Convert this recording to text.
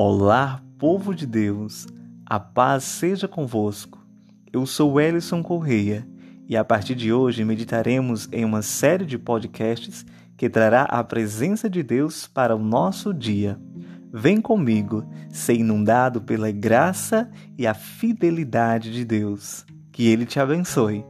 Olá, povo de Deus, a paz seja convosco. Eu sou Ellison Correia e a partir de hoje meditaremos em uma série de podcasts que trará a presença de Deus para o nosso dia. Vem comigo ser inundado pela graça e a fidelidade de Deus. Que Ele te abençoe.